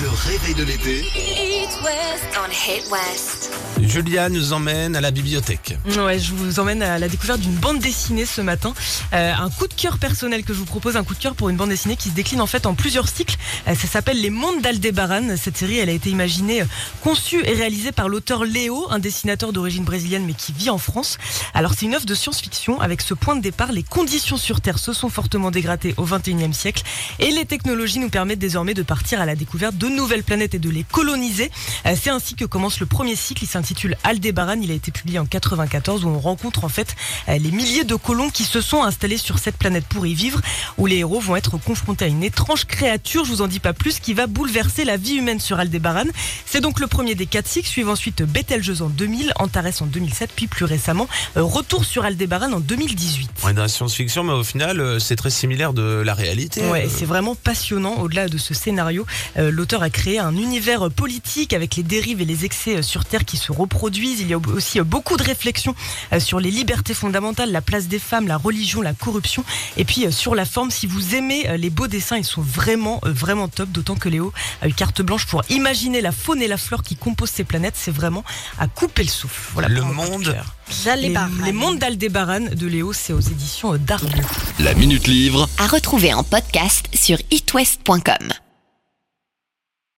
Le réveil de l'été. East West on Hit West. Julia nous emmène à la bibliothèque. Ouais, je vous emmène à la découverte d'une bande dessinée ce matin. Euh, un coup de cœur personnel que je vous propose, un coup de cœur pour une bande dessinée qui se décline en fait en plusieurs cycles. Euh, ça s'appelle Les Mondes d'Aldebaran. Cette série, elle a été imaginée, euh, conçue et réalisée par l'auteur Léo, un dessinateur d'origine brésilienne mais qui vit en France. Alors c'est une œuvre de science-fiction avec ce point de départ, les conditions sur Terre se sont fortement dégradées au 21e siècle et les technologies nous permettent désormais de partir à la découverte de nouvelles planètes et de les coloniser. Euh, C'est ainsi que commence le premier cycle. Il s'intitule Aldébaran. Il a été publié en 94 où on rencontre en fait euh, les milliers de colons qui se sont installés sur cette planète pour y vivre, où les héros vont être confrontés à une étrange créature, je vous en dis pas plus, qui va bouleverser la vie humaine sur Aldébaran. C'est donc le premier des quatre cycles, suivent ensuite Betelgeuse en 2000, Antares en 2007, puis plus récemment, euh, Retour sur Aldébaran en 2018. On est dans la science-fiction, mais au final, c'est très similaire de la réalité. Ouais, c'est vraiment passionnant. Au-delà de ce scénario, euh, l'auteur a créé un univers politique avec les dérives et les excès euh, sur Terre qui se reproduisent. Il y a aussi euh, beaucoup de réflexions euh, sur les libertés fondamentales, la place des femmes, la religion, la corruption. Et puis sur la forme, si vous aimez les beaux dessins, ils sont vraiment, vraiment top. D'autant que Léo a eu carte blanche pour imaginer la faune et la flore qui composent ces planètes. C'est vraiment à couper le souffle. Voilà Le monde. Les, les mondes d'Aldébaran de Léo, c'est aux éditions d'Argo. La Minute Livre. À retrouver en podcast sur itwest.com.